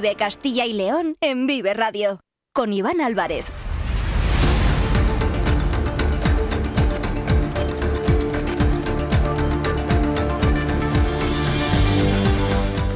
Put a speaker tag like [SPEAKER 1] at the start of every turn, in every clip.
[SPEAKER 1] Vive Castilla y León en Vive Radio. Con Iván Álvarez.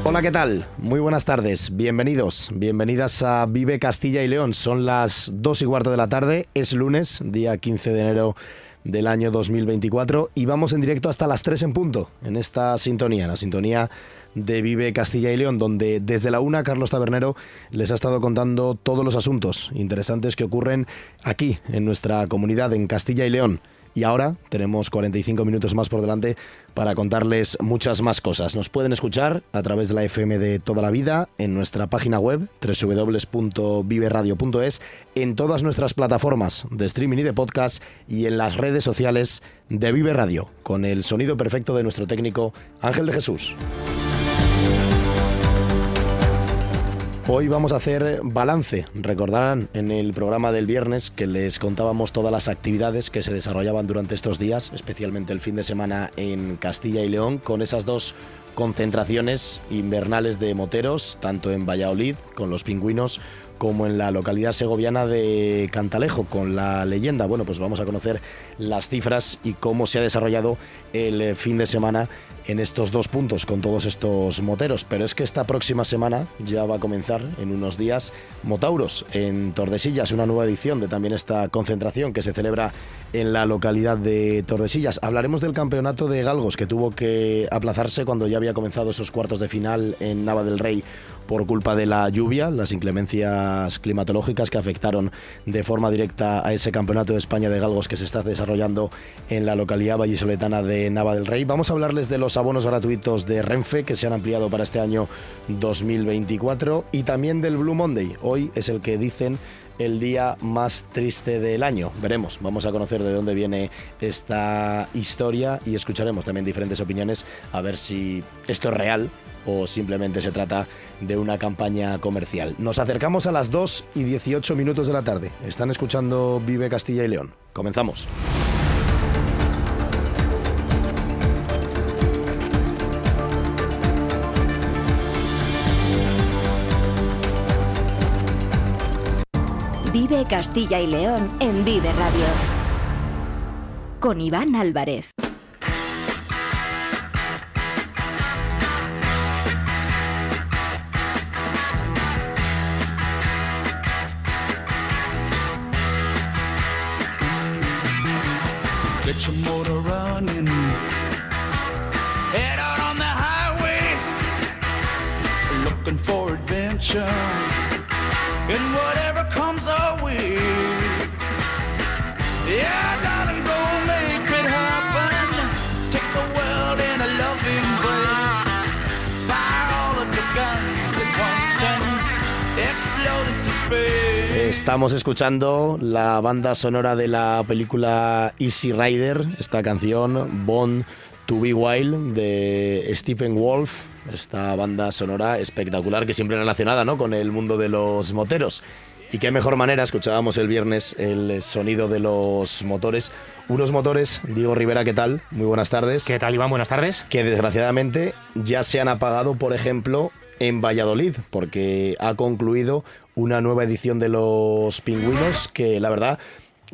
[SPEAKER 2] Hola, ¿qué tal? Muy buenas tardes, bienvenidos, bienvenidas a Vive Castilla y León. Son las 2 y cuarto de la tarde, es lunes, día 15 de enero del año 2024 y vamos en directo hasta las 3 en punto en esta sintonía, la sintonía de Vive Castilla y León, donde desde la una Carlos Tabernero les ha estado contando todos los asuntos interesantes que ocurren aquí en nuestra comunidad en Castilla y León. Y ahora tenemos 45 minutos más por delante para contarles muchas más cosas. Nos pueden escuchar a través de la FM de toda la vida, en nuestra página web www.viveradio.es, en todas nuestras plataformas de streaming y de podcast y en las redes sociales de Vive Radio, con el sonido perfecto de nuestro técnico Ángel de Jesús. Hoy vamos a hacer balance. Recordarán en el programa del viernes que les contábamos todas las actividades que se desarrollaban durante estos días, especialmente el fin de semana en Castilla y León, con esas dos concentraciones invernales de moteros, tanto en Valladolid con los pingüinos como en la localidad segoviana de Cantalejo con la leyenda. Bueno, pues vamos a conocer las cifras y cómo se ha desarrollado el fin de semana en estos dos puntos con todos estos moteros. Pero es que esta próxima semana ya va a comenzar en unos días Motauros en Tordesillas, una nueva edición de también esta concentración que se celebra en la localidad de Tordesillas. Hablaremos del campeonato de Galgos que tuvo que aplazarse cuando ya había comenzado esos cuartos de final en Nava del Rey por culpa de la lluvia, las inclemencias climatológicas que afectaron de forma directa a ese campeonato de España de galgos que se está desarrollando en la localidad vallisoletana de Nava del Rey. Vamos a hablarles de los abonos gratuitos de Renfe que se han ampliado para este año 2024 y también del Blue Monday. Hoy es el que dicen el día más triste del año. Veremos, vamos a conocer de dónde viene esta historia y escucharemos también diferentes opiniones a ver si esto es real o simplemente se trata de una campaña comercial. Nos acercamos a las 2 y 18 minutos de la tarde. Están escuchando Vive Castilla y León. Comenzamos.
[SPEAKER 1] Vive Castilla y León en Vive Radio. Con Iván Álvarez.
[SPEAKER 3] Get your motor running. Head out on the highway. Looking for adventure. And whatever
[SPEAKER 2] Estamos escuchando la banda sonora de la película Easy Rider, esta canción Born to Be Wild de Stephen Wolf, esta banda sonora espectacular que siempre relacionada ¿no? con el mundo de los moteros. Y qué mejor manera, escuchábamos el viernes el sonido de los motores. Unos motores, Diego Rivera, ¿qué tal? Muy buenas tardes.
[SPEAKER 4] ¿Qué tal, Iván? Buenas tardes.
[SPEAKER 2] Que desgraciadamente ya se han apagado, por ejemplo, en Valladolid, porque ha concluido una nueva edición de los pingüinos que la verdad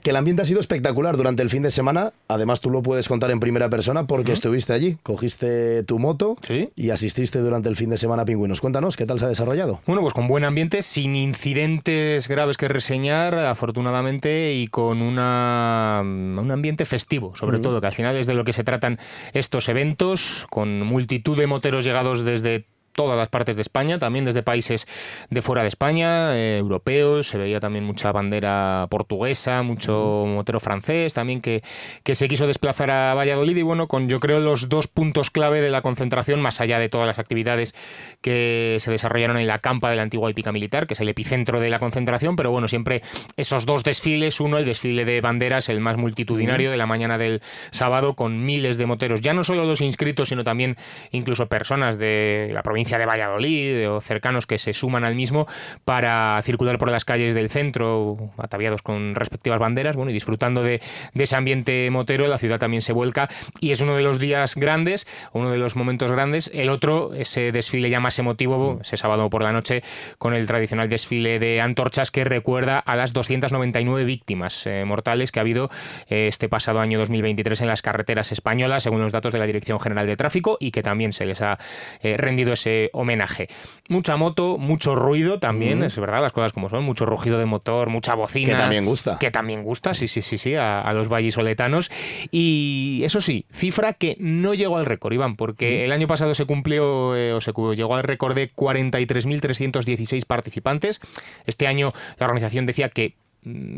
[SPEAKER 2] que el ambiente ha sido espectacular durante el fin de semana. Además, tú lo puedes contar en primera persona porque estuviste allí, cogiste tu moto
[SPEAKER 4] Sí.
[SPEAKER 2] y asististe durante el fin de semana a Pingüinos. Cuéntanos, ¿qué tal se ha desarrollado?
[SPEAKER 4] Bueno, pues con buen ambiente, sin incidentes graves que reseñar, afortunadamente, y con una, un ambiente festivo, sobre todo, que al final es de lo que se tratan estos eventos, con multitud de moteros llegados desde todas las partes de España, también desde países de fuera de España, eh, europeos, se veía también mucha bandera portuguesa, mucho motero francés, también que, que se quiso desplazar a Valladolid y bueno, con yo creo los dos puntos clave de la concentración, más allá de todas las actividades que se desarrollaron en la campa de la antigua hípica militar, que es el epicentro de la concentración, pero bueno, siempre esos dos desfiles, uno el desfile de banderas, el más multitudinario de la mañana del sábado, con miles de moteros, ya no solo los inscritos, sino también incluso personas de la provincia de Valladolid o cercanos que se suman al mismo para circular por las calles del centro, ataviados con respectivas banderas, bueno, y disfrutando de, de ese ambiente motero, la ciudad también se vuelca y es uno de los días grandes, uno de los momentos grandes. El otro, ese desfile ya más emotivo, ese sábado por la noche, con el tradicional desfile de antorchas que recuerda a las 299 víctimas eh, mortales que ha habido eh, este pasado año 2023 en las carreteras españolas, según los datos de la Dirección General de Tráfico, y que también se les ha eh, rendido ese homenaje. Mucha moto, mucho ruido también, es verdad, las cosas como son, mucho rugido de motor, mucha bocina.
[SPEAKER 2] Que también gusta.
[SPEAKER 4] Que también gusta, sí, sí, sí, sí, a, a los vallisoletanos. Y eso sí, cifra que no llegó al récord, Iván, porque el año pasado se cumplió, eh, o se llegó al récord de 43.316 participantes. Este año la organización decía que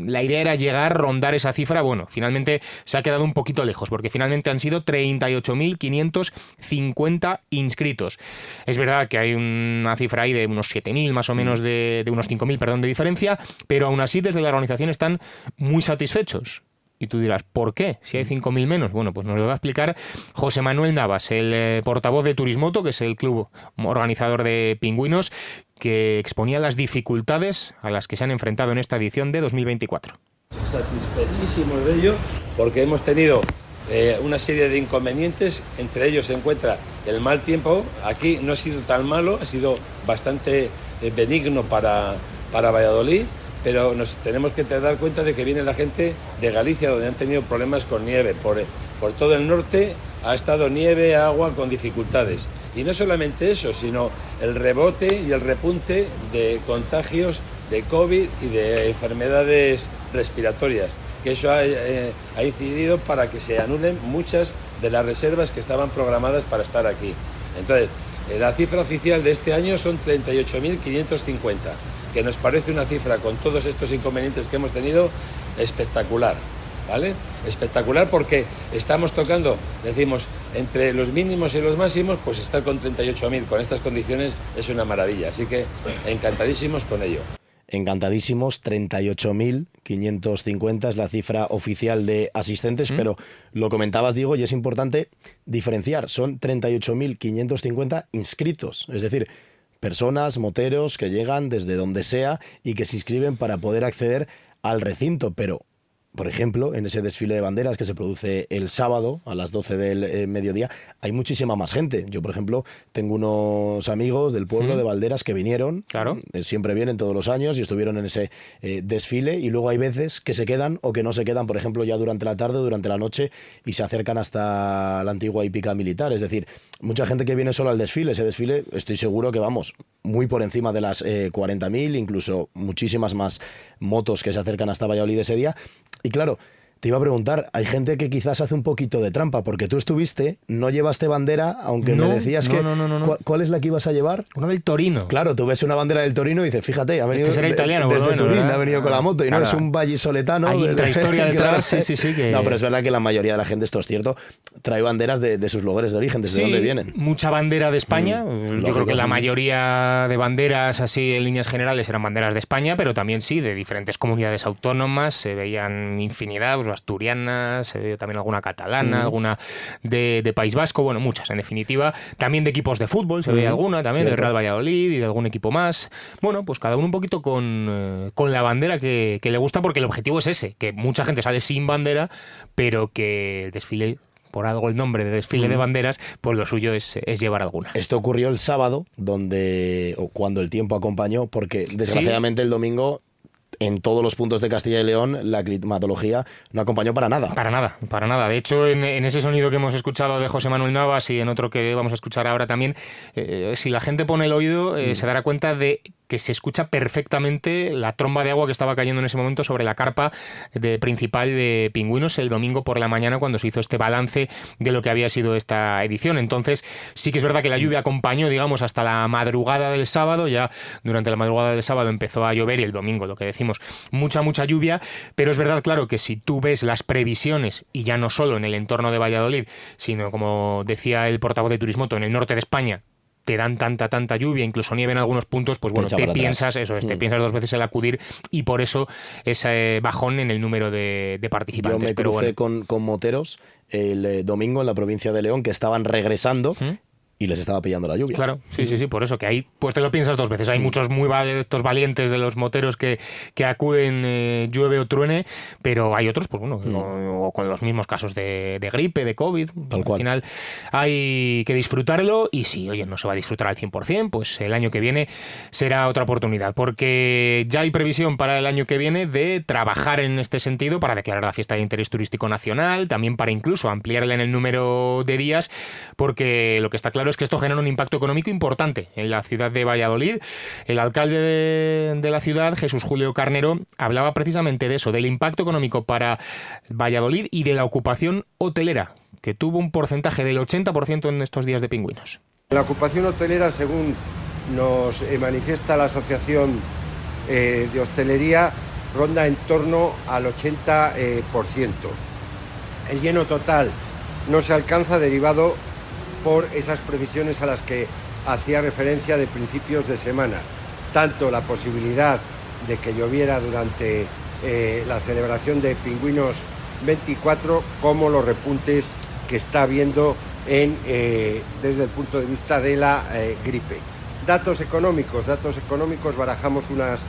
[SPEAKER 4] la idea era llegar a rondar esa cifra. Bueno, finalmente se ha quedado un poquito lejos, porque finalmente han sido 38.550 inscritos. Es verdad que hay una cifra ahí de unos 7.000 más o menos, de, de unos 5.000, perdón, de diferencia, pero aún así desde la organización están muy satisfechos. Y tú dirás, ¿por qué? Si hay 5.000 menos. Bueno, pues nos lo va a explicar José Manuel Navas, el eh, portavoz de Turismoto, que es el club organizador de pingüinos, que exponía las dificultades a las que se han enfrentado en esta edición de 2024.
[SPEAKER 5] satisfechísimos de ello porque hemos tenido eh, una serie de inconvenientes, entre ellos se encuentra el mal tiempo, aquí no ha sido tan malo, ha sido bastante eh, benigno para, para Valladolid, pero nos tenemos que dar cuenta de que viene la gente de Galicia donde han tenido problemas con nieve, por, por todo el norte ha estado nieve, agua con dificultades. Y no solamente eso, sino el rebote y el repunte de contagios de COVID y de enfermedades respiratorias, que eso ha, eh, incidido para que se anulen muchas de las reservas que estaban programadas para estar aquí. Entonces, eh, la cifra oficial de este año son 38.550, que nos parece una cifra con todos estos inconvenientes que hemos tenido espectacular. ¿Vale? Espectacular porque estamos tocando, decimos, entre los mínimos y los máximos, pues estar con 38.000 con estas condiciones es una maravilla. Así que encantadísimos con ello.
[SPEAKER 2] encantadísimos, 38.550 es la cifra oficial de asistentes, pero lo comentabas, Diego, y es importante diferenciar, son 38.550 inscritos, es decir, personas, moteros que llegan desde donde sea y que se inscriben para poder acceder al recinto, pero por ejemplo, en ese desfile de banderas que se produce el sábado a las 12 del eh, mediodía, hay muchísima más gente. Yo, por ejemplo, tengo unos amigos del pueblo de Valderas que vinieron,
[SPEAKER 4] Claro.
[SPEAKER 2] eh, siempre vienen todos los años y estuvieron en ese eh, desfile y luego hay veces que se quedan o que no se quedan, por ejemplo, ya durante la tarde o durante la noche y se acercan hasta la antigua hípica militar. Es decir, mucha gente que viene solo al desfile, ese desfile estoy seguro que vamos muy por encima de las eh, 40.000, incluso muchísimas más motos que se acercan hasta Valladolid ese día. Y claro, te iba a preguntar, hay gente que quizás hace un poquito de trampa, porque tú estuviste, no llevaste bandera, aunque
[SPEAKER 4] No,
[SPEAKER 2] me decías
[SPEAKER 4] no,
[SPEAKER 2] que...
[SPEAKER 4] no, no, no, no.
[SPEAKER 2] ¿cuál, cuál es la que ibas a llevar?
[SPEAKER 4] Uno del Torino.
[SPEAKER 2] Claro, tú ves una bandera del Torino y dices, fíjate, ha venido
[SPEAKER 4] Este será italiano,
[SPEAKER 2] desde
[SPEAKER 4] menos,
[SPEAKER 2] Turín,
[SPEAKER 4] ¿verdad?
[SPEAKER 2] ha venido con la moto y no es un vallisoletano.
[SPEAKER 4] Hay intrahistoria
[SPEAKER 2] Claro.
[SPEAKER 4] detrás, sí, sí, sí, que-
[SPEAKER 2] No, pero es verdad que la mayoría de la gente, esto es cierto, trae banderas de, de sus lugares de origen, desde
[SPEAKER 4] Sí,
[SPEAKER 2] dónde vienen.
[SPEAKER 4] Mucha bandera de España.
[SPEAKER 2] Mm,
[SPEAKER 4] Yo
[SPEAKER 2] lógico,
[SPEAKER 4] creo que la mayoría de banderas, así en líneas generales, eran banderas de España, pero también sí de diferentes comunidades autónomas. Se veían infinidad, pues, asturianas, se veía también alguna catalana, alguna de, de País Vasco, bueno, muchas en definitiva. También de equipos de fútbol, se veía
[SPEAKER 2] Mm,
[SPEAKER 4] alguna también, del. Real Valladolid y de algún equipo más. Bueno, pues cada uno un poquito con, eh, con la bandera que, que le gusta, porque el objetivo es ese, que mucha gente sale sin bandera, pero que el desfile por algo el nombre de desfile de banderas, pues lo suyo es, es llevar alguna.
[SPEAKER 2] Esto ocurrió el sábado, donde o cuando el tiempo acompañó, porque desgraciadamente el domingo en todos los puntos de Castilla y León la climatología no acompañó para nada.
[SPEAKER 4] Para nada, para nada. De hecho, en, en ese sonido que hemos escuchado de José Manuel Navas y en otro que vamos a escuchar ahora también, eh, si la gente pone el oído, eh, se dará cuenta de que se escucha perfectamente la tromba de agua que estaba cayendo en ese momento sobre la carpa de principal de Pingüinos el domingo por la mañana cuando se hizo este balance de lo que había sido esta edición. Entonces, sí que es verdad que la lluvia acompañó, digamos, hasta la madrugada del sábado. Ya durante la madrugada del sábado empezó a llover y el domingo, lo que decimos, mucha, mucha lluvia. Pero es verdad, claro, que si tú ves las previsiones, y ya no solo en el entorno de Valladolid, sino como decía el portavoz de Turismoto, en el norte de España, te dan tanta, tanta lluvia, incluso nieve en algunos puntos, pues bueno, te
[SPEAKER 2] atrás.
[SPEAKER 4] piensas, eso es, te
[SPEAKER 2] Mm.
[SPEAKER 4] piensas dos veces el acudir y por eso ese bajón en el número de, de
[SPEAKER 2] Yo
[SPEAKER 4] participantes.
[SPEAKER 2] me
[SPEAKER 4] Pero
[SPEAKER 2] crucé
[SPEAKER 4] bueno,
[SPEAKER 2] con, con moteros el eh, domingo en la provincia de León que estaban regresando
[SPEAKER 4] ¿Mm?
[SPEAKER 2] Y les estaba pillando la lluvia.
[SPEAKER 4] Claro, sí, sí, sí, por eso que ahí pues te lo piensas dos veces. Hay muchos muy estos valientes de los moteros que, que acuden eh, llueve o truene, pero hay otros, pues bueno, o, con los mismos casos de, gripe, de COVID.
[SPEAKER 2] Tal
[SPEAKER 4] Al final hay que disfrutarlo y si, oye, no se va a disfrutar al 100%, pues el año que viene será otra oportunidad, porque ya hay previsión para el año que viene de trabajar en este sentido para declarar la fiesta de interés turístico nacional, también para incluso ampliarla en el número de días, porque lo que está claro es que esto genera un impacto económico importante en la ciudad de Valladolid. El alcalde de, la ciudad, Jesús Julio Carnero, hablaba precisamente de eso, del impacto económico para Valladolid y de la ocupación hotelera, que tuvo un porcentaje del 80% en estos días de pingüinos.
[SPEAKER 6] La ocupación hotelera, según nos eh, manifiesta la Asociación eh, de Hostelería, ronda en torno al 80%. Eh, el lleno total no se alcanza derivado por esas previsiones a las que hacía referencia de principios de semana. Tanto la posibilidad de que lloviera durante eh, la celebración de Pingüinos 24 como los repuntes que está habiendo en, eh, desde el punto de vista de la eh, gripe. Datos económicos, datos económicos, barajamos unas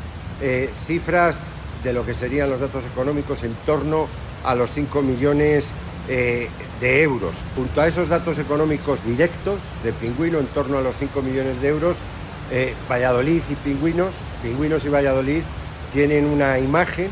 [SPEAKER 6] cifras de lo que serían los datos económicos en torno a los 5 millones eh, de euros. Junto a esos datos económicos directos de Pingüino, en torno a los 5 millones de euros, eh, Valladolid y Pingüinos, Pingüinos y Valladolid tienen una imagen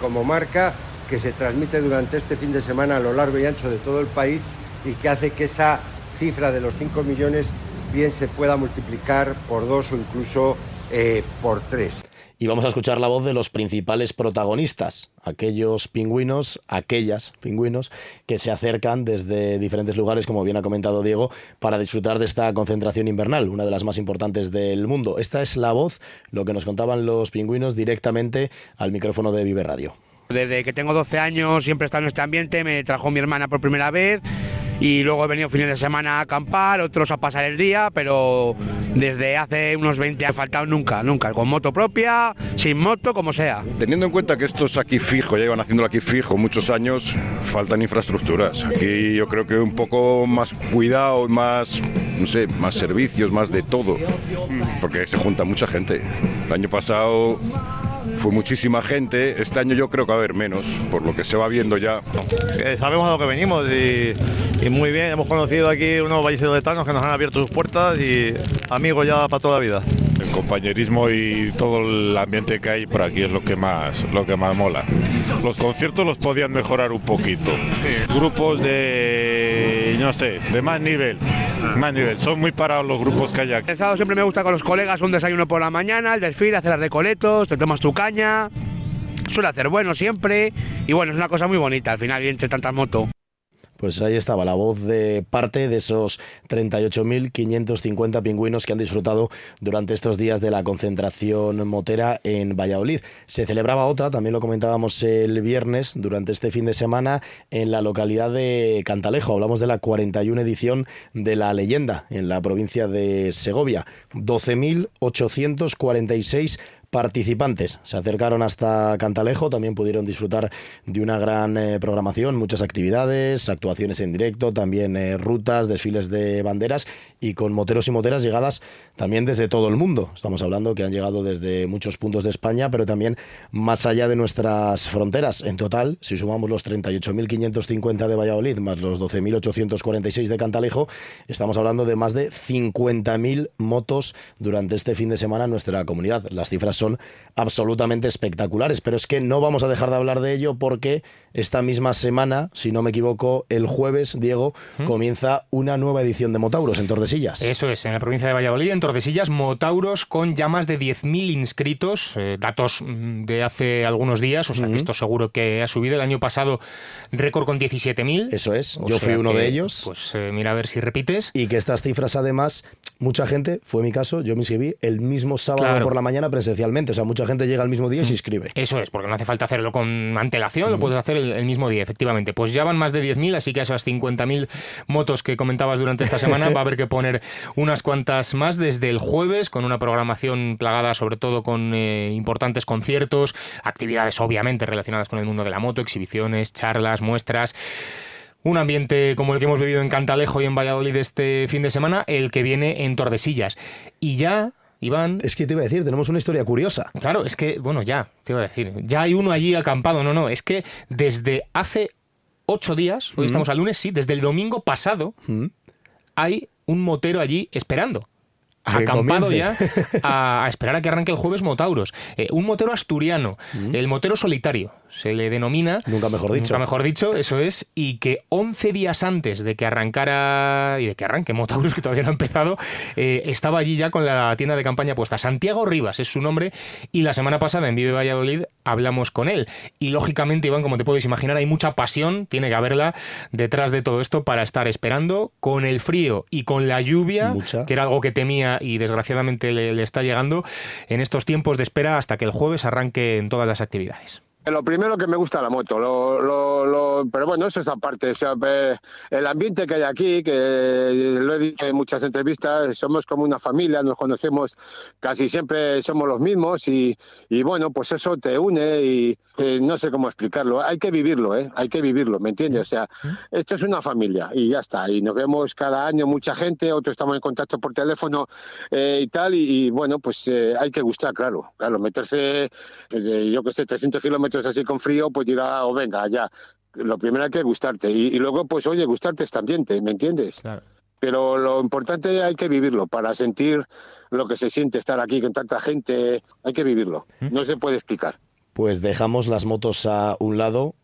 [SPEAKER 6] como marca que se transmite durante este fin de semana a lo largo y ancho de todo el país y que hace que esa cifra de los 5 millones bien se pueda multiplicar por dos o incluso eh, por tres
[SPEAKER 2] y vamos a escuchar la voz de los principales protagonistas, aquellos pingüinos, aquellas pingüinos que se acercan desde diferentes lugares, como bien ha comentado Diego, para disfrutar de esta concentración invernal, una de las más importantes del mundo. Esta es la voz, lo que nos contaban los pingüinos directamente al micrófono de Vive Radio.
[SPEAKER 7] Desde que tengo 12 años siempre he estado en este ambiente, me trajo mi hermana por primera vez y luego he venido fines de semana a acampar, otros a pasar el día, pero desde hace unos 20 ha faltado nunca, nunca, con moto propia, sin moto, como sea.
[SPEAKER 8] Teniendo en cuenta que esto es aquí fijo, ya llevan haciéndolo aquí fijo muchos años, faltan infraestructuras. Aquí yo creo que un poco más cuidado, más, no sé, más servicios, más de todo, porque se junta mucha gente. El año pasado fue muchísima gente. Este año yo creo que va a haber menos, por lo que se va viendo ya.
[SPEAKER 9] Eh, sabemos a lo que venimos y, muy bien. Hemos conocido aquí unos vallisoletanos que nos han abierto sus puertas y amigos ya para toda la vida.
[SPEAKER 10] El compañerismo y todo el ambiente que hay por aquí es lo que más, lo que más mola. Los conciertos los podían mejorar un poquito. Grupos de, no sé, de más nivel. Más nivel. Son muy parados los grupos que hay aquí.
[SPEAKER 7] El sábado siempre me gusta con los colegas un desayuno por la mañana, el desfile, hacer las recoletos, te tomas tu caña. Suele hacer bueno siempre. Y bueno, es una cosa muy bonita al final, entre tantas motos.
[SPEAKER 2] Pues ahí estaba la voz de parte de esos 38.550 pingüinos que han disfrutado durante estos días de la concentración motera en Valladolid. Se celebraba otra, también lo comentábamos el viernes, durante este fin de semana, en la localidad de Cantalejo. Hablamos de la 41 edición de la leyenda en la provincia de Segovia. 12.846 participantes se acercaron hasta Cantalejo, también pudieron disfrutar de una gran eh, programación, muchas actividades, actuaciones en directo, también eh, rutas, desfiles de banderas y con moteros y moteras llegadas también desde todo el mundo. Estamos hablando que han llegado desde muchos puntos de España, pero también más allá de nuestras fronteras. En total, si sumamos los 38.550 de Valladolid más los 12.846 de Cantalejo, estamos hablando de más de 50.000 motos durante este fin de semana en nuestra comunidad. Las cifras son son absolutamente espectaculares. Pero es que no vamos a dejar de hablar de ello porque esta misma semana, si no me equivoco, el jueves, Diego, comienza una nueva edición de Motauros en Tordesillas.
[SPEAKER 4] Eso es, en la provincia de Valladolid, en Tordesillas, Motauros con ya más de 10.000 inscritos, eh, datos mm, de hace algunos días, o sea que esto seguro que ha subido. El año pasado récord con 17.000.
[SPEAKER 2] Eso es, yo fui uno de ellos.
[SPEAKER 4] Pues eh, mira a ver si repites.
[SPEAKER 2] Y que estas cifras además, mucha gente, fue mi caso, yo me inscribí el mismo sábado por la mañana presencialmente, o sea, mucha gente llega el mismo día y se inscribe.
[SPEAKER 4] Eso es, porque no hace falta hacerlo con antelación, lo puedes hacer el, mismo día, efectivamente. Pues ya van más de 10.000, así que a esas 50.000 motos que comentabas durante esta semana va a haber que poner unas cuantas más desde el jueves, con una programación plagada sobre todo con eh, importantes conciertos, actividades obviamente relacionadas con el mundo de la moto, exhibiciones, charlas, muestras Un ambiente como el que hemos vivido en Cantalejo y en Valladolid este fin de semana, el que viene en Tordesillas. Y ya Iván.
[SPEAKER 2] Es que te iba a decir, tenemos una historia curiosa.
[SPEAKER 4] Claro, es que, bueno, ya, te iba a decir. Ya hay uno allí acampado. No, no, es que desde hace ocho días, hoy
[SPEAKER 2] Mm.
[SPEAKER 4] estamos al lunes, sí, desde el domingo pasado, hay un motero allí esperando. Acampado ya a, a esperar a que arranque el jueves Motauros. Eh, un motero asturiano,
[SPEAKER 2] Mm.
[SPEAKER 4] el motero solitario, se le denomina.
[SPEAKER 2] Nunca mejor dicho.
[SPEAKER 4] Nunca mejor dicho, eso es. Y que 11 días antes de que arrancara y de que arranque Motauros, que todavía no ha empezado, eh, estaba allí ya con la tienda de campaña puesta. Santiago Rivas es su nombre. Y la semana pasada en Vive Valladolid hablamos con él. Y lógicamente, Iván, como te puedes imaginar, hay mucha pasión, tiene que haberla detrás de todo esto para estar esperando con el frío y con la lluvia,
[SPEAKER 2] Mucha.
[SPEAKER 4] que era algo que temía y desgraciadamente le, está llegando en estos tiempos de espera hasta que el jueves arranque en todas las actividades.
[SPEAKER 11] Lo primero que me gusta la moto, lo, lo- lo- pero bueno, eso es aparte. O sea, eh, el ambiente que hay aquí, que lo he dicho en muchas entrevistas, somos como una familia, nos conocemos casi siempre, somos los mismos y, y bueno, pues eso te une y eh, no sé cómo explicarlo. Hay que vivirlo, ¿eh? Hay que vivirlo, ¿me entiendes? O sea, esto es una familia y ya está. Y nos vemos cada año mucha gente, otros estamos en contacto por teléfono eh, y tal. Y, y, bueno, pues eh, hay que gustar, claro. Claro, meterse, eh, yo que sé, 300 kilómetros así con frío, pues dirá, o venga, ya. Lo primero hay que gustarte. Y, y luego, pues oye, gustarte este ambiente, ¿me entiendes? Pero lo importante hay que vivirlo para sentir lo que se siente estar aquí con tanta gente. Hay que vivirlo. No se puede explicar.
[SPEAKER 2] Pues dejamos las motos a un lado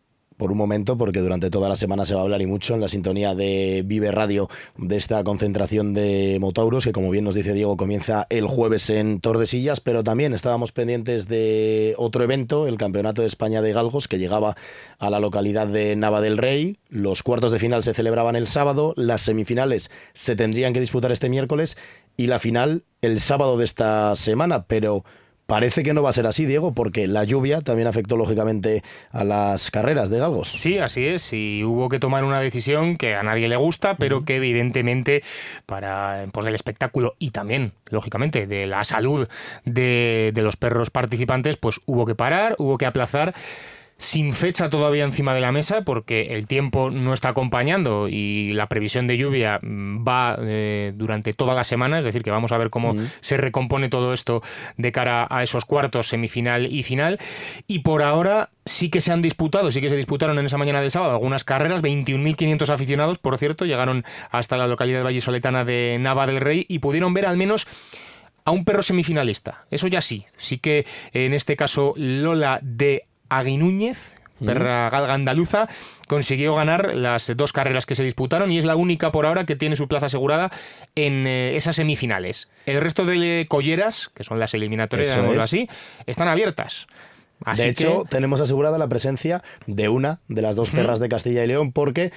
[SPEAKER 2] por un momento, porque durante toda la semana se va a hablar y mucho en la sintonía de Vive Radio de esta concentración de Motauros, que como bien nos dice Diego, comienza el jueves en Tordesillas, pero también estábamos pendientes de otro evento, el Campeonato de España de Galgos, que llegaba a la localidad de Nava del Rey. Los cuartos de final se celebraban el sábado, las semifinales se tendrían que disputar este miércoles y la final el sábado de esta semana, pero... Parece que no va a ser así, Diego, porque la lluvia también afectó lógicamente a las carreras de galgos.
[SPEAKER 4] Sí, así es, y hubo que tomar una decisión que a nadie le gusta, pero que evidentemente para en pos del espectáculo y también, lógicamente, de la salud de, de los perros participantes, pues hubo que parar, hubo que aplazar sin fecha todavía encima de la mesa porque el tiempo no está acompañando y la previsión de lluvia mm, va eh, durante toda la semana, es decir, que vamos a ver cómo se recompone todo esto de cara a esos cuartos, semifinal y final. Y por ahora sí que se han disputado, sí que se disputaron en esa mañana del sábado algunas carreras, 21.500 aficionados, por cierto, llegaron hasta la localidad vallisoletana de Nava del Rey y pudieron ver al menos a un perro semifinalista. Eso ya sí. Sí que en este caso Lola de Aguinúñez, perra galga andaluza, consiguió ganar las dos carreras que se disputaron y es la única por ahora que tiene su plaza asegurada en eh, esas semifinales. El resto de colleras, que son las eliminatorias,
[SPEAKER 2] es.
[SPEAKER 4] así, están abiertas. Así
[SPEAKER 2] de hecho,
[SPEAKER 4] que-
[SPEAKER 2] tenemos asegurada la presencia de una de las dos perras de Castilla y León porque,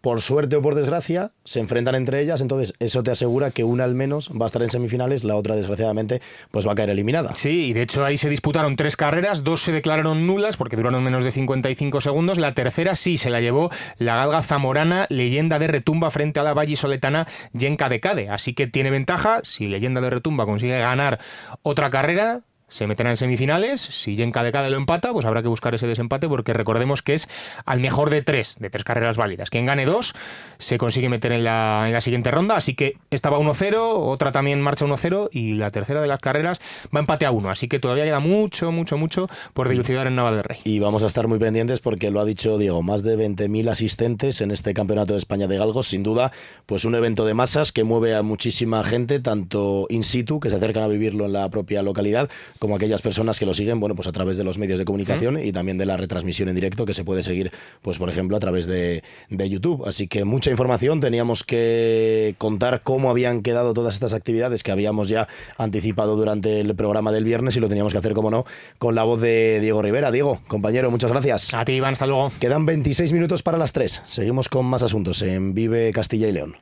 [SPEAKER 2] por suerte o por desgracia, se enfrentan entre ellas, entonces eso te asegura que una al menos va a estar en semifinales, la otra desgraciadamente pues va a caer eliminada.
[SPEAKER 4] Sí, y de hecho ahí se disputaron tres carreras, dos se declararon nulas porque duraron menos de 55 segundos, la tercera sí se la llevó la galga zamorana Leyenda de Retumba frente a la vallisoletana Yenka de Cade, así que tiene ventaja, si Leyenda de Retumba consigue ganar otra carrera, se meterá en semifinales. Si Yenka de Cade lo empata, pues habrá que buscar ese desempate porque recordemos que es al mejor de tres, de tres carreras válidas. Quien gane dos se consigue meter en la, en la siguiente ronda. Así que esta va 1-0, otra también marcha 1-0 y la tercera de las carreras va empate a 1. Así que todavía queda mucho, mucho, mucho por dilucidar en Nava del Rey.
[SPEAKER 2] Y vamos a estar muy pendientes porque lo ha dicho Diego, más de 20.000 asistentes en este Campeonato de España de Galgos, sin duda, pues un evento de masas que mueve a muchísima gente, tanto in situ, que se acercan a vivirlo en la propia localidad, como aquellas personas que lo siguen, bueno, pues a través de los medios de comunicación y también de la retransmisión en directo que se puede seguir, pues por ejemplo, a través de, de YouTube. Así que mucha información, teníamos que contar cómo habían quedado todas estas actividades que habíamos ya anticipado durante el programa del viernes y lo teníamos que hacer, como no, con la voz de Diego Rivera. Diego, compañero, muchas gracias.
[SPEAKER 4] A ti, Iván, hasta luego.
[SPEAKER 2] Quedan 26 minutos para las 3. Seguimos con más asuntos en Vive Castilla y León.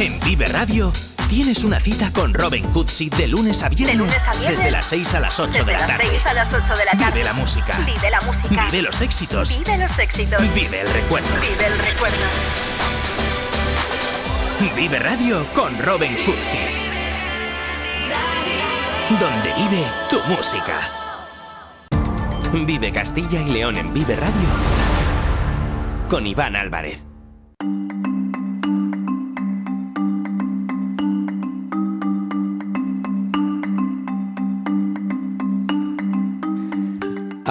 [SPEAKER 12] En Vive Radio tienes una cita con Robin Cutsi de lunes a viernes,
[SPEAKER 13] De lunes a viernes.
[SPEAKER 12] desde las 6 a las 8
[SPEAKER 13] Desde
[SPEAKER 12] de la
[SPEAKER 13] las
[SPEAKER 12] tarde.
[SPEAKER 13] 6 a las 8 de la tarde.
[SPEAKER 12] Vive la música.
[SPEAKER 13] Vive la música.
[SPEAKER 12] Vive los éxitos.
[SPEAKER 13] Vive los éxitos.
[SPEAKER 12] Vive el recuerdo.
[SPEAKER 13] Vive el recuerdo.
[SPEAKER 12] Vive Radio con Robin Cutsi. Donde vive tu música. Vive Castilla y León en Vive Radio con Iván Álvarez.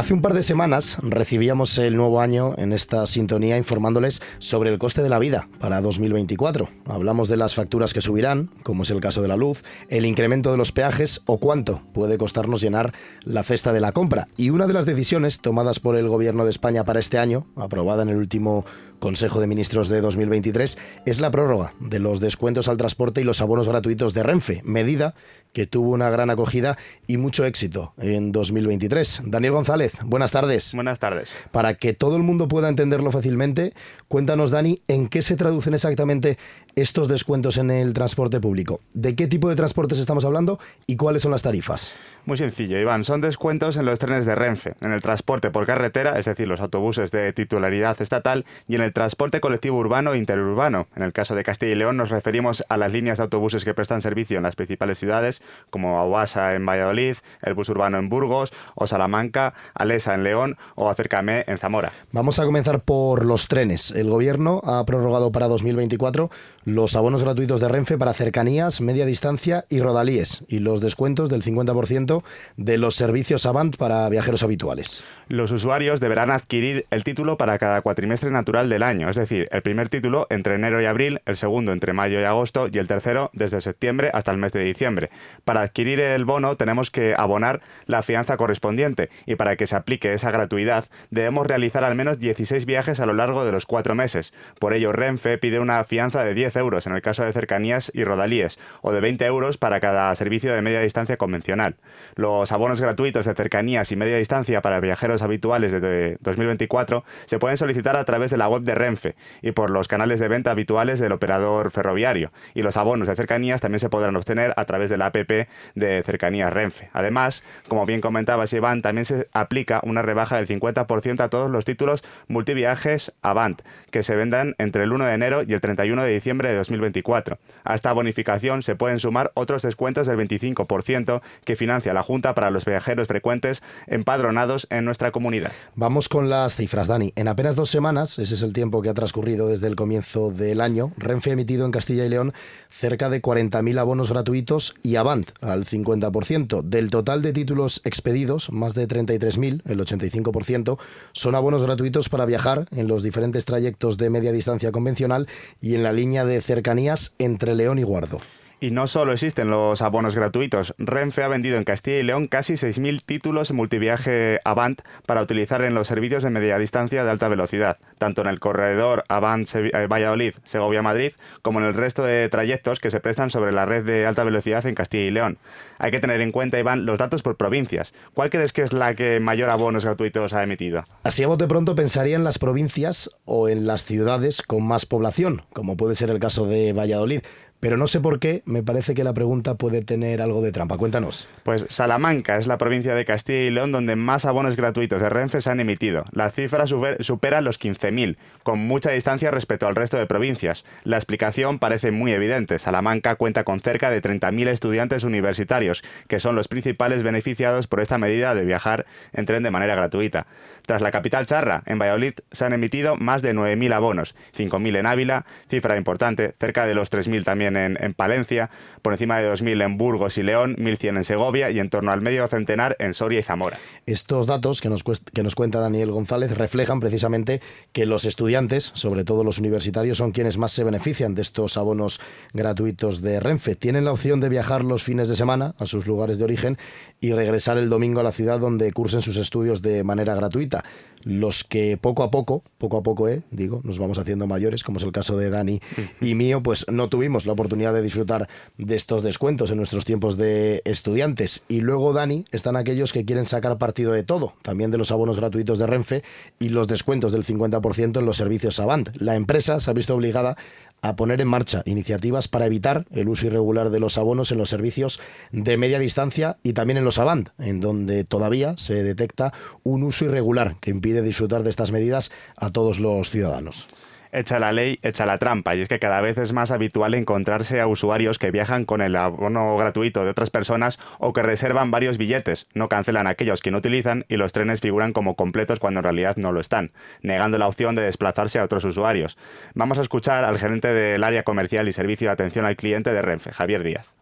[SPEAKER 2] Hace un par de semanas recibíamos el nuevo año en esta sintonía informándoles sobre el coste de la vida para 2024. Hablamos de las facturas que subirán, como es el caso de la luz, el incremento de los peajes o cuánto puede costarnos llenar la cesta de la compra. Y una de las decisiones tomadas por el Gobierno de España para este año, aprobada en el último Consejo de Ministros de 2023, es la prórroga de los descuentos al transporte y los abonos gratuitos de Renfe, medida que tuvo una gran acogida y mucho éxito en 2023. Daniel González, buenas tardes.
[SPEAKER 14] Buenas tardes.
[SPEAKER 2] Para que todo el mundo pueda entenderlo fácilmente, cuéntanos, Dani, en qué se traducen exactamente estos descuentos en el transporte público. ¿De qué tipo de transportes estamos hablando y cuáles son las tarifas?
[SPEAKER 14] Muy sencillo, Iván. Son descuentos en los trenes de Renfe, en el transporte por carretera, es decir, los autobuses de titularidad estatal, y en el transporte colectivo urbano e interurbano. En el caso de Castilla y León nos referimos a las líneas de autobuses que prestan servicio en las principales ciudades, como Aguasa en Valladolid, el bus urbano en Burgos, o Salamanca, Alesa en León o Acércame en Zamora.
[SPEAKER 2] Vamos a comenzar por los trenes. El gobierno ha prorrogado para 2024 los abonos gratuitos de Renfe para cercanías, media distancia y rodalíes, y los descuentos del 50% de los servicios Avant para viajeros habituales.
[SPEAKER 14] Los usuarios deberán adquirir el título para cada cuatrimestre natural del año, es decir, el primer título entre enero y abril, el segundo entre mayo y agosto y el tercero desde septiembre hasta el mes de diciembre. Para adquirir el bono tenemos que abonar la fianza correspondiente y para que se aplique esa gratuidad debemos realizar al menos 16 viajes a lo largo de los cuatro meses. Por ello, Renfe pide una fianza de 10 euros en el caso de cercanías y rodalíes o de 20 euros para cada servicio de media distancia convencional. Los abonos gratuitos de cercanías y media distancia para viajeros habituales de 2024 se pueden solicitar a través de la web de Renfe y por los canales de venta habituales del operador ferroviario. Y los abonos de cercanías también se podrán obtener a través de la app de cercanías Renfe. Además, como bien comentaba Iván, también se aplica una rebaja del 50% a todos los títulos multiviajes Avant que se vendan entre el 1 de enero y el 31 de diciembre de 2024. A esta bonificación se pueden sumar otros descuentos del 25% que financia la Junta para los viajeros frecuentes empadronados en nuestra comunidad.
[SPEAKER 2] Vamos con las cifras, Dani. En apenas dos semanas, ese es el tiempo que ha transcurrido desde el comienzo del año, Renfe ha emitido en Castilla y León cerca de 40.000 abonos gratuitos y Avant al 50%. Del total de títulos expedidos, más de 33.000, el 85%, son abonos gratuitos para viajar en los diferentes trayectos de media distancia convencional y en la línea de cercanías entre León y Guardo.
[SPEAKER 14] Y no solo existen los abonos gratuitos, Renfe ha vendido en Castilla y León casi 6.000 títulos multiviaje Avant para utilizar en los servicios de media distancia de alta velocidad, tanto en el corredor Avant-Valladolid-Segovia-Madrid como en el resto de trayectos que se prestan sobre la red de alta velocidad en Castilla y León. Hay que tener en cuenta, Iván, los datos por provincias. ¿Cuál crees que es la que mayor abonos gratuitos ha emitido?
[SPEAKER 2] Así a bote pronto pensaría en las provincias o en las ciudades con más población, como puede ser el caso de Valladolid. Pero no sé por qué, me parece que la pregunta puede tener algo de trampa. Cuéntanos.
[SPEAKER 14] Pues Salamanca es la provincia de Castilla y León donde más abonos gratuitos de Renfe se han emitido. La cifra supera los 15.000, con mucha distancia respecto al resto de provincias. La explicación parece muy evidente. Salamanca cuenta con cerca de 30.000 estudiantes universitarios, que son los principales beneficiados por esta medida de viajar en tren de manera gratuita. Tras la capital charra, en Valladolid se han emitido más de 9.000 abonos, 5.000 en Ávila, cifra importante, cerca de los 3.000 también en, en, Palencia, por encima de 2.000 en Burgos y León, 1.100 en Segovia y en torno al medio centenar en Soria y Zamora.
[SPEAKER 2] Estos datos que nos, que nos cuenta Daniel González reflejan precisamente que los estudiantes, sobre todo los universitarios, son quienes más se benefician de estos abonos gratuitos de Renfe. Tienen la opción de viajar los fines de semana a sus lugares de origen y regresar el domingo a la ciudad donde cursen sus estudios de manera gratuita. Los que poco a poco, poco a poco, eh, digo, nos vamos haciendo mayores, como es el caso de Dani y mío, pues no tuvimos la oportunidad de disfrutar de estos descuentos en nuestros tiempos de estudiantes. Y luego, Dani, están aquellos que quieren sacar partido de todo, también de los abonos gratuitos de Renfe y los descuentos del 50% en los servicios Avant. La empresa se ha visto obligada a poner en marcha iniciativas para evitar el uso irregular de los abonos en los servicios de media distancia y también en los Avant, en donde todavía se detecta un uso irregular que impide disfrutar de estas medidas a todos los ciudadanos.
[SPEAKER 14] Echa la ley, echa la trampa, y es que cada vez es más habitual encontrarse a usuarios que viajan con el abono gratuito de otras personas o que reservan varios billetes, no cancelan aquellos que no utilizan y los trenes figuran como completos cuando en realidad no lo están, negando la opción de desplazarse a otros usuarios. Vamos a escuchar al gerente del área comercial y servicio de atención al cliente de Renfe, Javier Díaz.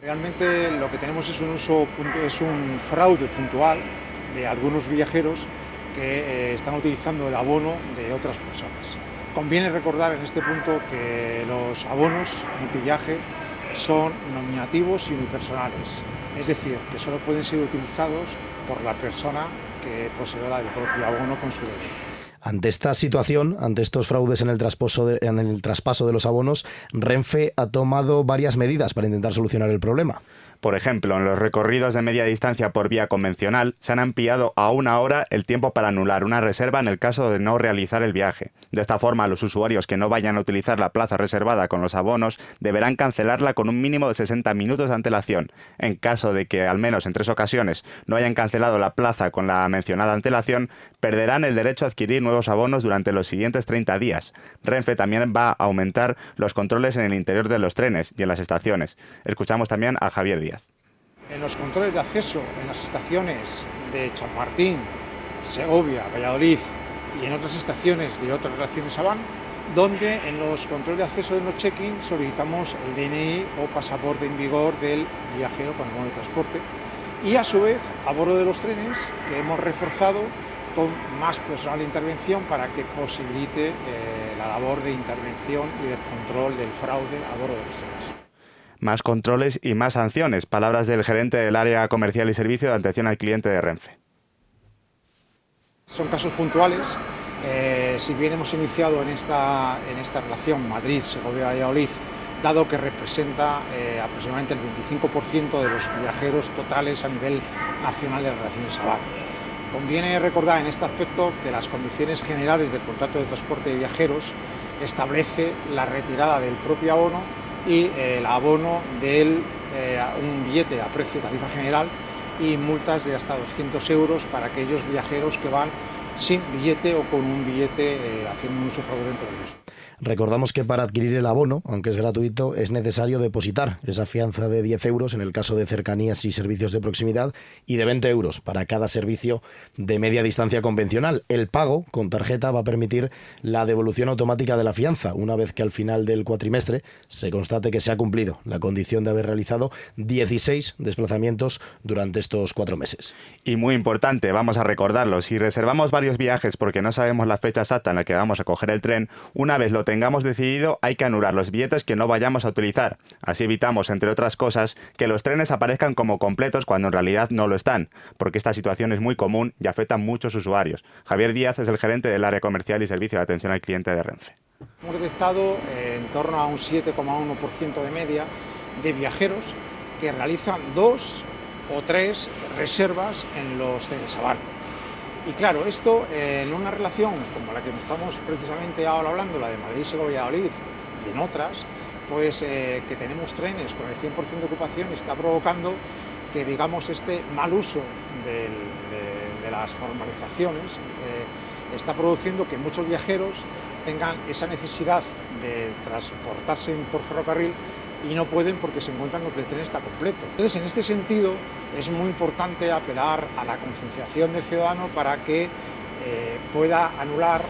[SPEAKER 15] Realmente lo que tenemos es un uso, es un fraude puntual de algunos viajeros que eh, están utilizando el abono de otras personas. Conviene recordar en este punto que los abonos multiviaje son nominativos y unipersonales, es decir, que solo pueden ser utilizados por la persona que poseedora del propio abono con su DNI.
[SPEAKER 2] Ante esta situación, ante estos fraudes en el, de, en el traspaso de los abonos, Renfe ha tomado varias medidas para intentar solucionar el problema.
[SPEAKER 14] Por ejemplo, en los recorridos de media distancia por vía convencional se han ampliado a una hora el tiempo para anular una reserva en el caso de no realizar el viaje. De esta forma, los usuarios que no vayan a utilizar la plaza reservada con los abonos deberán cancelarla con un mínimo de 60 minutos de antelación. En caso de que, al menos en tres ocasiones, no hayan cancelado la plaza con la mencionada antelación, perderán el derecho a adquirir nuevos abonos durante los siguientes 30 días. Renfe también va a aumentar los controles en el interior de los trenes y en las estaciones. Escuchamos también a Javier Díaz.
[SPEAKER 15] En los controles de acceso en las estaciones de Chamartín, Segovia, Valladolid y en otras estaciones de otras relaciones ABAN, donde en los controles de acceso de los check-in solicitamos el DNI o pasaporte en vigor del viajero con el modo de transporte y a su vez a bordo de los trenes que hemos reforzado con más personal de intervención para que posibilite eh, la labor de intervención y de control del fraude a bordo de los trenes.
[SPEAKER 14] Más controles y más sanciones. Palabras del gerente del área comercial y servicio de atención al cliente de Renfe.
[SPEAKER 15] Son casos puntuales. Eh, si bien hemos iniciado en esta, en esta relación Madrid-Segovia-Valladolid, dado que representa eh, aproximadamente el 25% de los viajeros totales a nivel nacional de relaciones ABAR. Conviene recordar en este aspecto que las condiciones generales del contrato de transporte de viajeros establece la retirada del propio abono y eh, el abono de un billete a precio tarifa general y multas de hasta 200 euros para aquellos viajeros que van sin billete o con un billete eh, haciendo un uso fraudulento del mismo.
[SPEAKER 2] Recordamos que para adquirir el abono, aunque es gratuito, es necesario depositar esa fianza de 10 euros en el caso de cercanías y servicios de proximidad y de 20 euros para cada servicio de media distancia convencional. El pago con tarjeta va a permitir la devolución automática de la fianza una vez que al final del cuatrimestre se constate que se ha cumplido la condición de haber realizado 16 desplazamientos durante estos cuatro meses.
[SPEAKER 14] Y muy importante, vamos a recordarlo, si reservamos varios viajes porque no sabemos la fecha exacta en la que vamos a coger el tren, una vez lo tengamos decidido hay que anular los billetes que no vayamos a utilizar. Así evitamos, entre otras cosas, que los trenes aparezcan como completos cuando en realidad no lo están, porque esta situación es muy común y afecta a muchos usuarios. Javier Díaz es el gerente del área comercial y servicio de atención al cliente de Renfe.
[SPEAKER 15] Hemos detectado eh, en torno a un 7,1% de media de viajeros que realizan dos o tres reservas en los trenes. Y claro, esto eh, en una relación como la que estamos precisamente ahora hablando, la de Madrid-Segovia-Valladolid y en otras, pues eh, que tenemos trenes con el 100% de ocupación está provocando que digamos este mal uso de, las formalizaciones eh, está produciendo que muchos viajeros tengan esa necesidad de transportarse por ferrocarril y no pueden porque se encuentran con que el tren está completo. Entonces, en este sentido, es muy importante apelar a la concienciación del ciudadano para que eh, pueda anular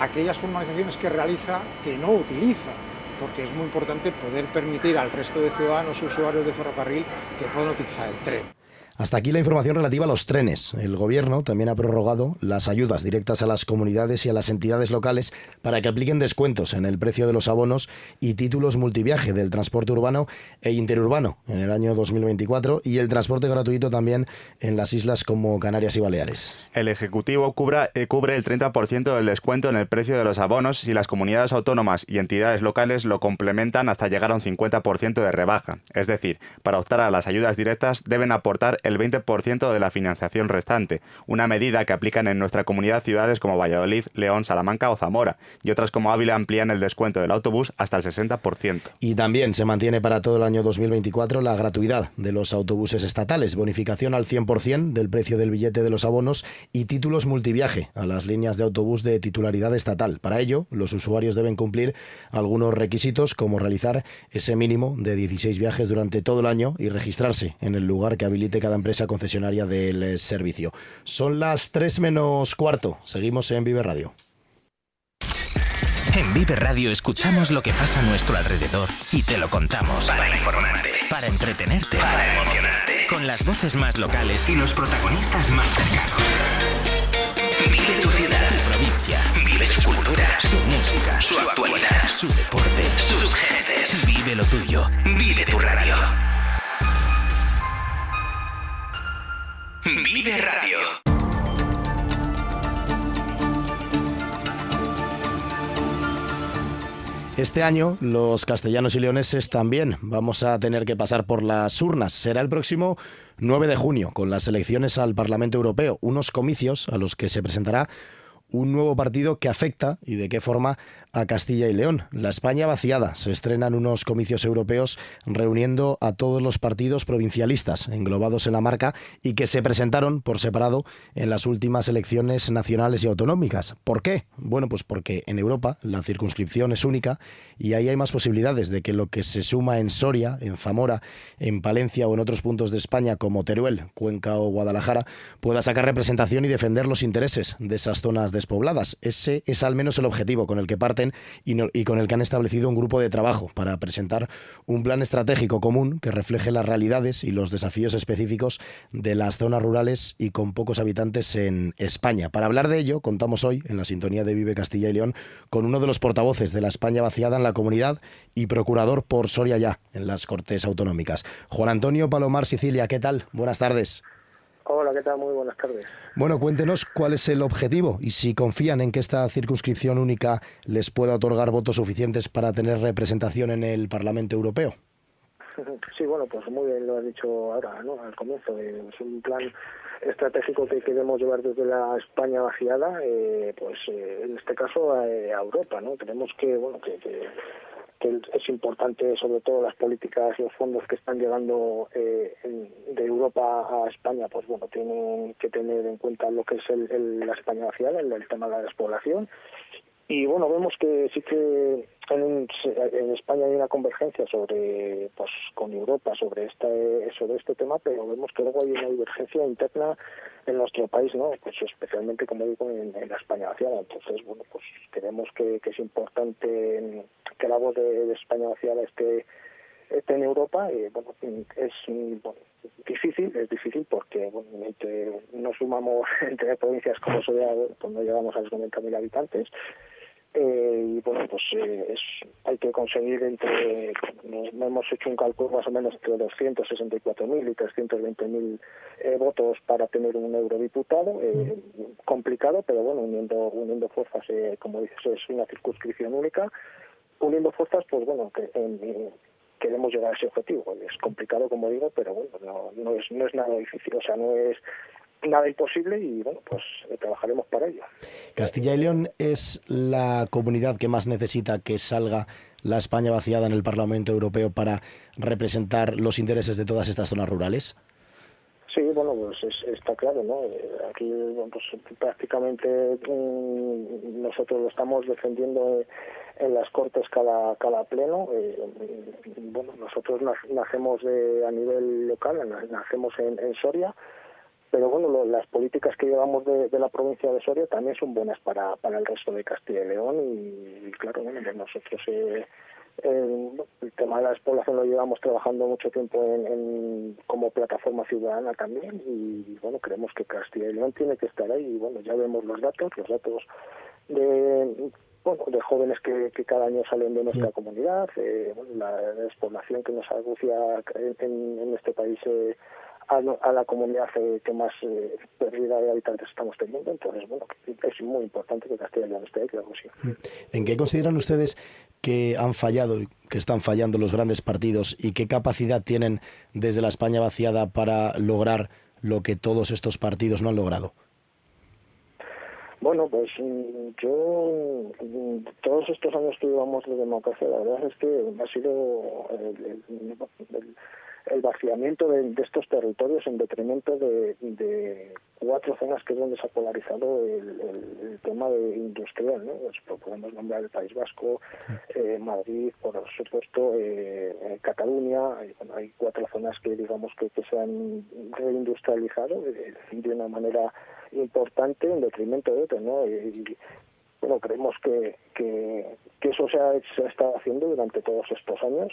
[SPEAKER 15] aquellas formalizaciones que realiza que no utiliza, porque es muy importante poder permitir al resto de ciudadanos y usuarios de ferrocarril que puedan utilizar el tren.
[SPEAKER 2] Hasta aquí la información relativa a los trenes. El Gobierno también ha prorrogado las ayudas directas a las comunidades y a las entidades locales para que apliquen descuentos en el precio de los abonos y títulos multiviaje del transporte urbano e interurbano en el año 2024 y el transporte gratuito también en las islas como Canarias y Baleares.
[SPEAKER 14] El Ejecutivo cubra, eh, cubre el 30% del descuento en el precio de los abonos si las comunidades autónomas y entidades locales lo complementan hasta llegar a un 50% de rebaja. Es decir, para optar a las ayudas directas deben aportar el 20% de la financiación restante, una medida que aplican en nuestra comunidad ciudades como Valladolid, León, Salamanca o Zamora, y otras como Ávila amplían el descuento del autobús hasta el 60%.
[SPEAKER 2] Y también se mantiene para todo el año 2024 la gratuidad de los autobuses estatales, bonificación al 100% del precio del billete de los abonos y títulos multiviaje a las líneas de autobús de titularidad estatal. Para ello, los usuarios deben cumplir algunos requisitos como realizar ese mínimo de 16 viajes durante todo el año y registrarse en el lugar que habilite cada empresa concesionaria del eh, servicio. Son las 3 menos cuarto. Seguimos en Vive Radio.
[SPEAKER 12] En Vive Radio escuchamos lo que pasa a nuestro alrededor y te lo contamos para informarte, para entretenerte, para emocionarte, con las voces más locales y los protagonistas más cercanos. Vive tu ciudad, tu provincia, vive su cultura, su música, su actualidad, su deporte, sus gentes. Vive lo tuyo, vive tu radio. Vive Radio.
[SPEAKER 2] Este año los castellanos y leoneses también vamos a tener que pasar por las urnas. Será el próximo 9 de junio con las elecciones al Parlamento Europeo, unos comicios a los que se presentará un nuevo partido que afecta y de qué forma a Castilla y León. La España vaciada se estrenan unos comicios europeos reuniendo a todos los partidos provincialistas englobados en la marca y que se presentaron por separado en las últimas elecciones nacionales y autonómicas. ¿Por qué? Bueno, pues porque en Europa la circunscripción es única y ahí hay más posibilidades de que lo que se suma en Soria, en Zamora, en Palencia o en otros puntos de España como Teruel, Cuenca o Guadalajara pueda sacar representación y defender los intereses de esas zonas despobladas. Ese es al menos el objetivo con el que parten y, con el que han establecido un grupo de trabajo para presentar un plan estratégico común que refleje las realidades y los desafíos específicos de las zonas rurales y con pocos habitantes en España. Para hablar de ello, contamos hoy en la sintonía de Vive Castilla y León con uno de los portavoces de la España vaciada en la comunidad y procurador por Soria ya en las Cortes Autonómicas. Juan Antonio Palomar Sicilia, ¿qué tal? Buenas tardes.
[SPEAKER 16] Hola, ¿qué tal? Muy buenas tardes.
[SPEAKER 2] Bueno, cuéntenos cuál es el objetivo y si confían en que esta circunscripción única les pueda otorgar votos suficientes para tener representación en el Parlamento Europeo.
[SPEAKER 16] Sí, bueno, pues muy bien lo has dicho ahora, ¿no? Al comienzo. eh, es un plan estratégico que queremos llevar desde la España vaciada, eh, pues eh, en este caso eh, a Europa, ¿no? Tenemos que, bueno, que, que, que es importante sobre todo las políticas y los fondos que están llegando eh, de Europa a España, pues bueno, tienen que tener en cuenta lo que es el, el- la España vaciada, el, tema de la despoblación y bueno, vemos que sí que en, en España hay una convergencia sobre, pues, con Europa sobre este, sobre este tema, pero vemos que luego hay una divergencia interna en nuestro país, ¿no? Pues especialmente, como digo, en, la España vaciada. Entonces, bueno, pues creemos que, que es importante que la voz de, de España vaciada esté, esté en Europa. Y, bueno, es bueno, difícil, es difícil porque bueno, entre- no sumamos entre provincias como Soria, pues no llegamos a los 90.000 habitantes. Eh, y bueno, pues eh, es, hay que conseguir entre, nos- hemos hecho un cálculo más o menos entre 264.000 y 320.000 eh, votos para tener un eurodiputado, eh, complicado, pero bueno, uniendo, uniendo fuerzas, eh, como dices, es una circunscripción única, uniendo fuerzas, pues bueno, que, en- queremos llegar a ese objetivo. Es complicado, como digo, pero bueno, no, no, es, no es nada difícil, o sea, no es nada imposible y bueno, pues eh, trabajaremos para ello.
[SPEAKER 2] Castilla y León es la comunidad que más necesita que salga la España vaciada en el Parlamento Europeo para representar los intereses de todas estas zonas rurales.
[SPEAKER 16] Sí, bueno, pues es- está claro, ¿no? Eh, Aquí pues, prácticamente mm, nosotros lo estamos defendiendo eh, en las Cortes cada, cada pleno. Eh, bueno, nosotros nac- nacemos de, a nivel local, na- nacemos en, en Soria, pero bueno, lo- las políticas que llevamos de, de la provincia de Soria también son buenas para, para el resto de Castilla y León y, y claro, bueno, pues nosotros... Eh, eh, el tema de la despoblación lo llevamos trabajando mucho tiempo en, en- como plataforma ciudadana también y bueno creemos que Castilla y León tiene que estar ahí y bueno ya vemos los datos los datos de bueno de jóvenes que, que cada año salen de nuestra comunidad eh, bueno, la despoblación que nos agucia en, en- en este país eh, a, la comunidad eh, que más eh, pérdida de habitantes estamos teniendo entonces bueno es muy importante que Castilla y León esté ahí claro que sí
[SPEAKER 2] ¿En qué consideran ustedes que han fallado y que están fallando los grandes partidos y qué capacidad tienen desde la España vaciada para lograr lo que todos estos partidos no han logrado?
[SPEAKER 16] Bueno, pues mm, yo, mm, todos estos años que llevamos de democracia, la verdad es que ha sido el, el- el- el vaciamiento de, de estos territorios en detrimento de, de cuatro zonas que es donde se ha polarizado el, el- el tema de industrial, ¿no? Pues, podemos nombrar el País Vasco, eh, Madrid, por supuesto, eh, eh, Cataluña, bueno, hay cuatro zonas que digamos que, que se han reindustrializado eh, de una manera importante en detrimento de otras, ¿no? Y, y, bueno, creemos que, que, que eso se ha, se ha estado haciendo durante todos estos años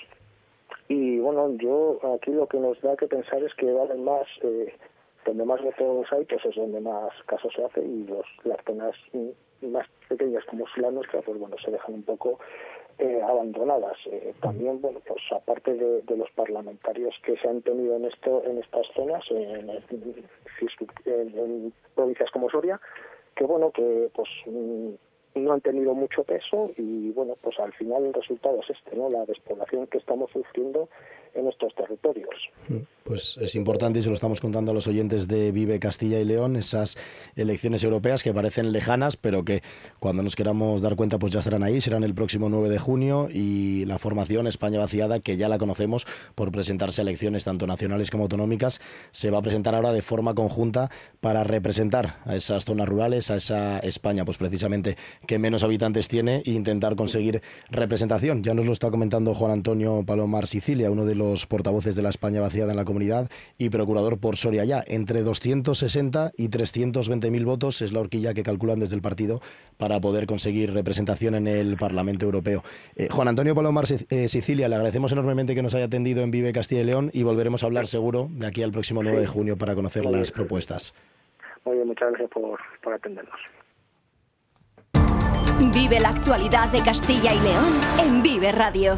[SPEAKER 16] y bueno, yo aquí lo que nos da que pensar es que valen más, eh, donde más votos hay, pues es donde más caso se hace y los, las zonas más pequeñas como es la nuestra, pues bueno, se dejan un poco eh, abandonadas. Eh, también, bueno, pues aparte de, de los parlamentarios que se han tenido en esto, en estas zonas, en, en- en- en provincias como Soria, que bueno, que pues mm, no han tenido mucho peso y bueno, pues al final el resultado es este, ¿no? La despoblación que estamos sufriendo en estos territorios.
[SPEAKER 2] Pues es importante y se lo estamos contando a los oyentes de Vive Castilla y León, esas elecciones europeas que parecen lejanas, pero que cuando nos queramos dar cuenta pues ya estarán ahí, serán el próximo 9 de junio y la formación España vaciada, que ya la conocemos por presentarse a elecciones tanto nacionales como autonómicas, se va a presentar ahora de forma conjunta para representar a esas zonas rurales, a esa España pues precisamente que menos habitantes tiene e intentar conseguir representación. Ya nos lo está comentando Juan Antonio Palomar Sicilia, uno de los portavoces de la España vaciada en la comunidad y procurador por Soria ya. Entre 260 y 320 mil votos es la horquilla que calculan desde el partido para poder conseguir representación en el Parlamento Europeo. Eh, Juan Antonio Palomar eh, Sicilia, le agradecemos enormemente que nos haya atendido en Vive Castilla y León y volveremos a hablar seguro de aquí al próximo 9 de junio para conocer las propuestas.
[SPEAKER 16] Muy bien, muchas gracias por, por atendernos.
[SPEAKER 1] Vive la actualidad de Castilla y León en Vive Radio.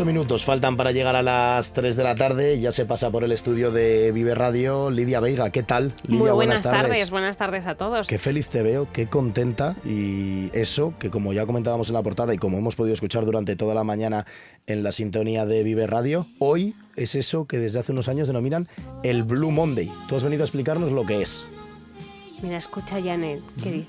[SPEAKER 2] Ocho minutos faltan para llegar a las 3 de la tarde. Ya se pasa por el estudio de Vive Radio. Lidia Veiga, ¿qué tal? Lidia,
[SPEAKER 17] Muy buenas, tardes. buenas tardes a todos.
[SPEAKER 2] Qué feliz te veo, qué contenta. Y eso, que como ya comentábamos en la portada y como hemos podido escuchar durante toda la mañana en la sintonía de Vive Radio, hoy es eso que desde hace unos años denominan el Blue Monday. Tú has venido a explicarnos lo que es.
[SPEAKER 17] Mira, escucha Janet, ¿qué dice?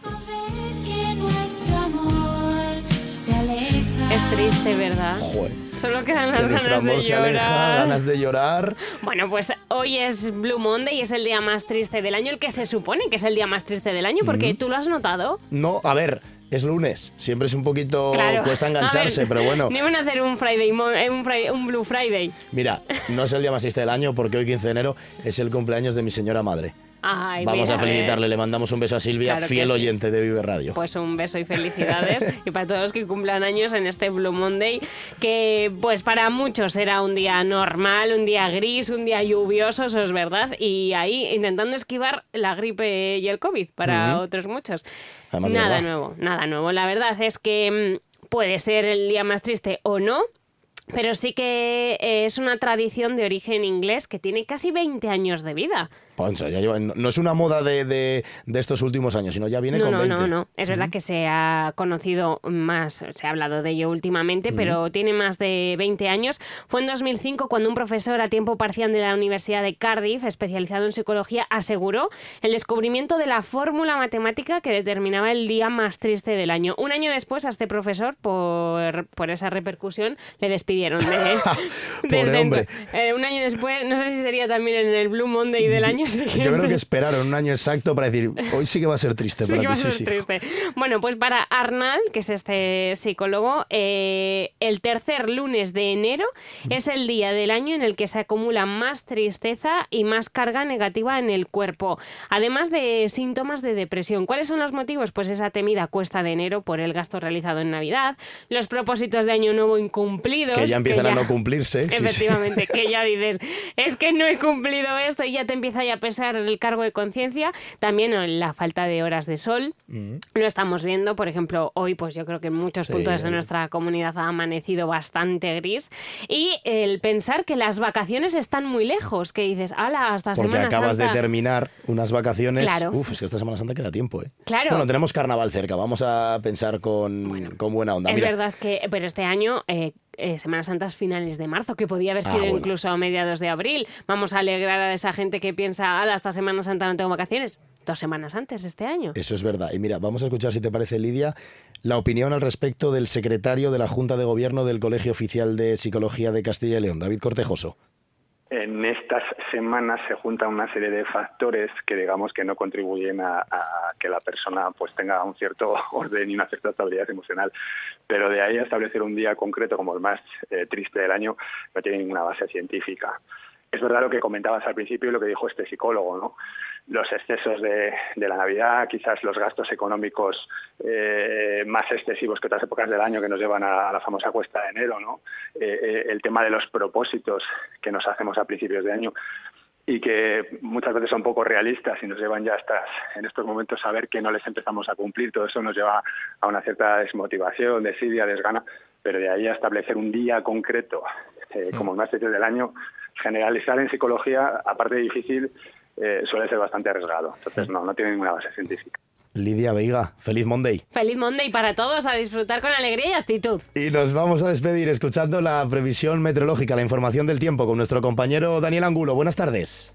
[SPEAKER 17] Triste, ¿verdad?
[SPEAKER 2] Joder.
[SPEAKER 17] Solo quedan
[SPEAKER 2] Que
[SPEAKER 17] las ganas de
[SPEAKER 2] amor se aleja,
[SPEAKER 17] llorar.
[SPEAKER 2] ganas de llorar.
[SPEAKER 17] Bueno, pues hoy es Blue Monday y es el día más triste del año, el que se supone que es el día más triste del año, porque
[SPEAKER 2] Ujú.
[SPEAKER 17] tú lo has notado.
[SPEAKER 2] No, a ver, es lunes. Siempre es un poquito.
[SPEAKER 17] Claro.
[SPEAKER 2] Cuesta engancharse,
[SPEAKER 17] ver,
[SPEAKER 2] pero bueno.
[SPEAKER 17] No iban a hacer un Friday, eh, un, Friday- un Blue Friday.
[SPEAKER 2] Mira, no es el día más triste del año porque hoy 15 de enero es el cumpleaños de mi señora madre.
[SPEAKER 17] Ay,
[SPEAKER 2] Vamos
[SPEAKER 17] mira,
[SPEAKER 2] a felicitarle, le mandamos un beso a Silvia,
[SPEAKER 17] Claro
[SPEAKER 2] fiel
[SPEAKER 17] sí.
[SPEAKER 2] oyente de Vive Radio.
[SPEAKER 17] Pues un beso y felicidades y para todos los que cumplan años en este Blue Monday, que pues para muchos era un día normal, un día gris, un día lluvioso, eso es verdad, y ahí intentando esquivar la gripe y el COVID para
[SPEAKER 2] Ujú.
[SPEAKER 17] otros muchos.
[SPEAKER 2] Además
[SPEAKER 17] nada nuevo, nada nuevo. La verdad es que mm, puede ser el día más triste o no. Pero sí que eh, es una tradición de origen inglés que tiene casi 20 años de vida.
[SPEAKER 2] Poncho, ya lleva- no no es una moda de, de- de estos últimos años, sino ya viene
[SPEAKER 17] no,
[SPEAKER 2] con
[SPEAKER 17] no,
[SPEAKER 2] 20.
[SPEAKER 17] no, no. Es verdad que se ha conocido más, se ha hablado de ello últimamente, pero tiene más de 20 años. Fue en 2005 cuando un profesor a tiempo parcial de la Universidad de Cardiff, especializado en psicología, aseguró el descubrimiento de la fórmula matemática que determinaba el día más triste del año. Un año después a este profesor, por, por esa repercusión, le despidieron de, del centro. Eh, un año después, no sé si sería también en el Blue Monday del año.
[SPEAKER 2] Yo creo que esperaron un año exacto para decir, hoy sí que va a ser triste
[SPEAKER 17] Sí
[SPEAKER 2] para
[SPEAKER 17] que va a
[SPEAKER 2] ti.
[SPEAKER 17] ser
[SPEAKER 2] Sí, sí.
[SPEAKER 17] triste. Bueno, pues para Arnal, que es este psicólogo, eh, el tercer lunes de enero es el día del año en el que se acumula más tristeza y más carga negativa en el cuerpo, además de síntomas de depresión. ¿Cuáles son los motivos? Pues esa temida cuesta de enero por el gasto realizado en Navidad, los propósitos de año nuevo incumplidos.
[SPEAKER 2] Que ya empiezan a
[SPEAKER 17] ya-
[SPEAKER 2] no cumplirse. sí, sí.
[SPEAKER 17] Efectivamente, que ya dices, es que no he cumplido esto y ya te empieza ya a pesar el cargo de conciencia. También la falta de horas de sol.
[SPEAKER 2] Mm.
[SPEAKER 17] Lo estamos viendo, por ejemplo, hoy pues yo creo que en muchos
[SPEAKER 2] Sí.
[SPEAKER 17] puntos de nuestra comunidad ha amanecido bastante gris. Y el pensar que las vacaciones están muy lejos, que dices, ala, hasta
[SPEAKER 2] Porque
[SPEAKER 17] Semana
[SPEAKER 2] acabas
[SPEAKER 17] Santa".
[SPEAKER 2] de terminar unas vacaciones.
[SPEAKER 17] Claro.
[SPEAKER 2] Uf, es que esta Semana Santa queda tiempo, ¿eh?
[SPEAKER 17] Claro.
[SPEAKER 2] Bueno, tenemos carnaval cerca, vamos a pensar con, con buena onda.
[SPEAKER 17] Es
[SPEAKER 2] Mira,
[SPEAKER 17] verdad que, pero este año, eh, eh, Semana Santa es finales de marzo, que podía haber
[SPEAKER 2] Ah,
[SPEAKER 17] sido
[SPEAKER 2] bueno.
[SPEAKER 17] incluso a mediados de abril. Vamos a alegrar a esa gente que piensa, ala, hasta Semana Santa no tengo vacaciones. Dos semanas antes este año.
[SPEAKER 2] Eso es verdad. Y mira, vamos a escuchar, si te parece, Lidia, la opinión al respecto del secretario de la Junta de Gobierno del Colegio Oficial de Psicología de Castilla y León, David Cortejoso.
[SPEAKER 18] En estas semanas se juntan una serie de factores que digamos que no contribuyen a, que la persona pues tenga un cierto orden y una cierta estabilidad emocional. Pero de ahí a establecer un día concreto como el más eh, triste del año no tiene ninguna base científica. Es verdad lo que comentabas al principio y lo que dijo este psicólogo, ¿no? Los excesos de, de la Navidad, quizás los gastos económicos eh, más excesivos que otras épocas del año que nos llevan a, a la famosa cuesta de enero, ¿no? Eh, eh, el tema de los propósitos que nos hacemos a principios de año y que muchas veces son poco realistas y nos llevan ya hasta en estos momentos a ver que no les empezamos a cumplir. Todo eso nos lleva a una cierta desmotivación, desidia, desgana, pero de ahí a establecer un día concreto eh, como el más del año, generalizar en psicología, aparte de difícil, eh, suele ser bastante arriesgado. Entonces no, no tiene ninguna base científica.
[SPEAKER 2] Lidia Veiga, feliz Monday.
[SPEAKER 17] Feliz Monday para todos, a disfrutar con alegría y actitud.
[SPEAKER 2] Y nos vamos a despedir escuchando la previsión meteorológica, la información del tiempo con nuestro compañero Daniel Angulo. Buenas tardes.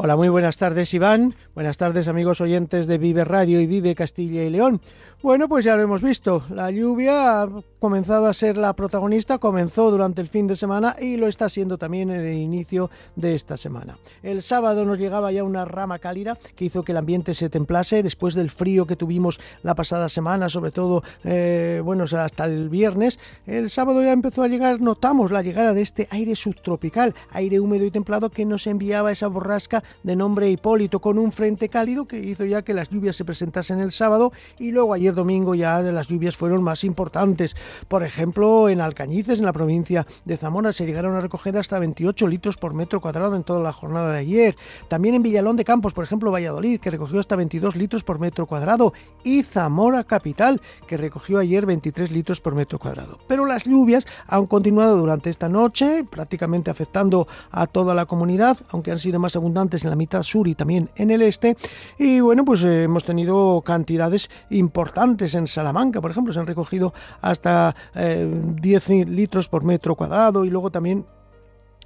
[SPEAKER 19] Hola, muy buenas tardes Iván, buenas tardes amigos oyentes de Vive Radio y Vive Castilla y León. Bueno, pues ya lo hemos visto, la lluvia ha comenzado a ser la protagonista, comenzó durante el fin de semana y lo está siendo también en el inicio de esta semana. El sábado nos llegaba ya una rama cálida que hizo que el ambiente se templase después del frío que tuvimos la pasada semana, sobre todo, eh, bueno, hasta el viernes. El sábado ya empezó a llegar, notamos la llegada de este aire subtropical, aire húmedo y templado que nos enviaba esa borrasca de nombre Hipólito con un frente cálido que hizo ya que las lluvias se presentasen el sábado y luego ayer domingo ya las lluvias fueron más importantes. Por ejemplo, en Alcañices, en la provincia de Zamora, se llegaron a recoger hasta 28 litros por metro cuadrado en toda la jornada de ayer. También en Villalón de Campos, por ejemplo, Valladolid, que recogió hasta 22 litros por metro cuadrado. Y Zamora Capital, que recogió ayer 23 litros por metro cuadrado. Pero las lluvias han continuado durante esta noche, prácticamente afectando a toda la comunidad, aunque han sido más abundantes en la mitad sur y también en el este. Y bueno, pues eh, hemos tenido cantidades importantes en Salamanca, por ejemplo, se han recogido hasta eh, 10 litros por metro cuadrado y luego también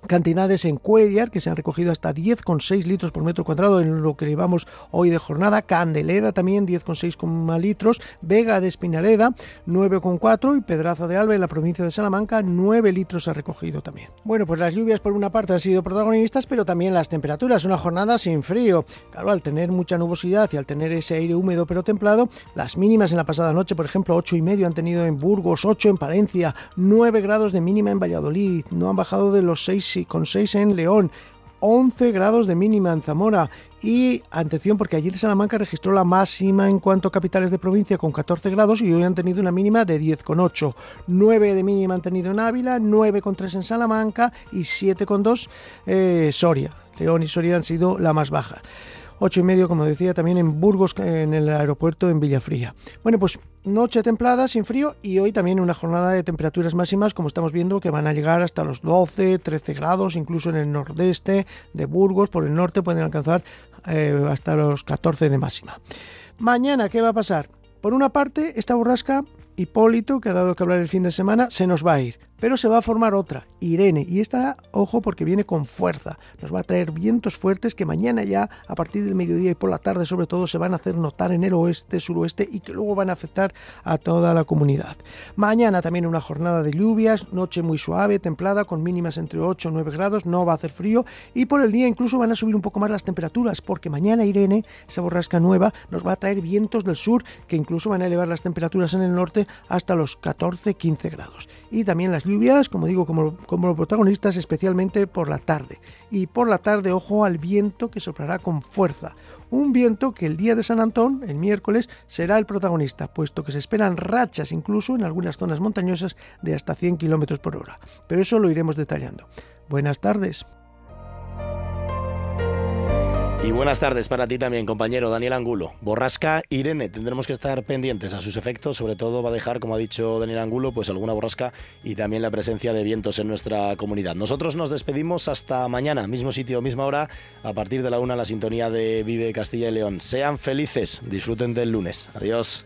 [SPEAKER 19] cantidades en Cuellar que se han recogido hasta 10,6 litros por metro cuadrado en lo que llevamos hoy de jornada, Candeleda también 10,6 litros, Vega de Espinareda 9,4 y Pedraza de Alba en la provincia de Salamanca 9 litros ha recogido también. Bueno, pues las lluvias por una parte han sido protagonistas, pero también las temperaturas, una jornada sin frío. Claro, al tener mucha nubosidad y al tener ese aire húmedo pero templado, las mínimas en la pasada noche, por ejemplo, 8 y medio han tenido en Burgos, 8 en Palencia, 9 grados de mínima en Valladolid, no han bajado de los 6 con 6 en León, 11 grados de mínima en Zamora y atención porque ayer Salamanca registró la máxima en cuanto a capitales de provincia con 14 grados y hoy han tenido una mínima de 10,8. 9 de mínima han tenido en Ávila, 9,3 en Salamanca y 7,2 eh, Soria. León y Soria han sido la más baja. 8 y medio, como decía, también en Burgos, en el aeropuerto en Villafría. Bueno, pues noche templada, sin frío, y hoy también una jornada de temperaturas máximas, como estamos viendo, que van a llegar hasta los 12, 13 grados, incluso en el nordeste de Burgos, por el norte pueden alcanzar eh, hasta los 14 de máxima. Mañana, ¿qué va a pasar? Por una parte, esta borrasca Hipólito, que ha dado que hablar el fin de semana, se nos va a ir. Pero se va a formar otra, Irene, y esta, ojo, porque viene con fuerza. Nos va a traer vientos fuertes que mañana ya, a partir del mediodía y por la tarde sobre todo, se van a hacer notar en el oeste, suroeste y que luego van a afectar a toda la comunidad. Mañana también una jornada de lluvias, noche muy suave, templada, con mínimas entre 8 y 9 grados, no va a hacer frío y por el día incluso van a subir un poco más las temperaturas, porque mañana Irene, esa borrasca nueva, nos va a traer vientos del sur que incluso van a elevar las temperaturas en el norte hasta los 14-15 grados. Y también las lluvias, como digo, como, como protagonistas, especialmente por la tarde. Y por la tarde, ojo al viento que soplará con fuerza. Un viento que el día de San Antón, el miércoles, será el protagonista, puesto que se esperan rachas incluso en algunas zonas montañosas de hasta 100 km por hora. Pero eso lo iremos detallando. Buenas tardes.
[SPEAKER 2] Y buenas tardes para ti también, compañero Daniel Angulo. Borrasca Irene, tendremos que estar pendientes a sus efectos, sobre todo va a dejar, como ha dicho Daniel Angulo, pues alguna borrasca y también la presencia de vientos en nuestra comunidad. Nosotros nos despedimos hasta mañana, mismo sitio, misma hora, a partir de la una, la sintonía de Vive Castilla y León. Sean felices, disfruten del lunes. Adiós.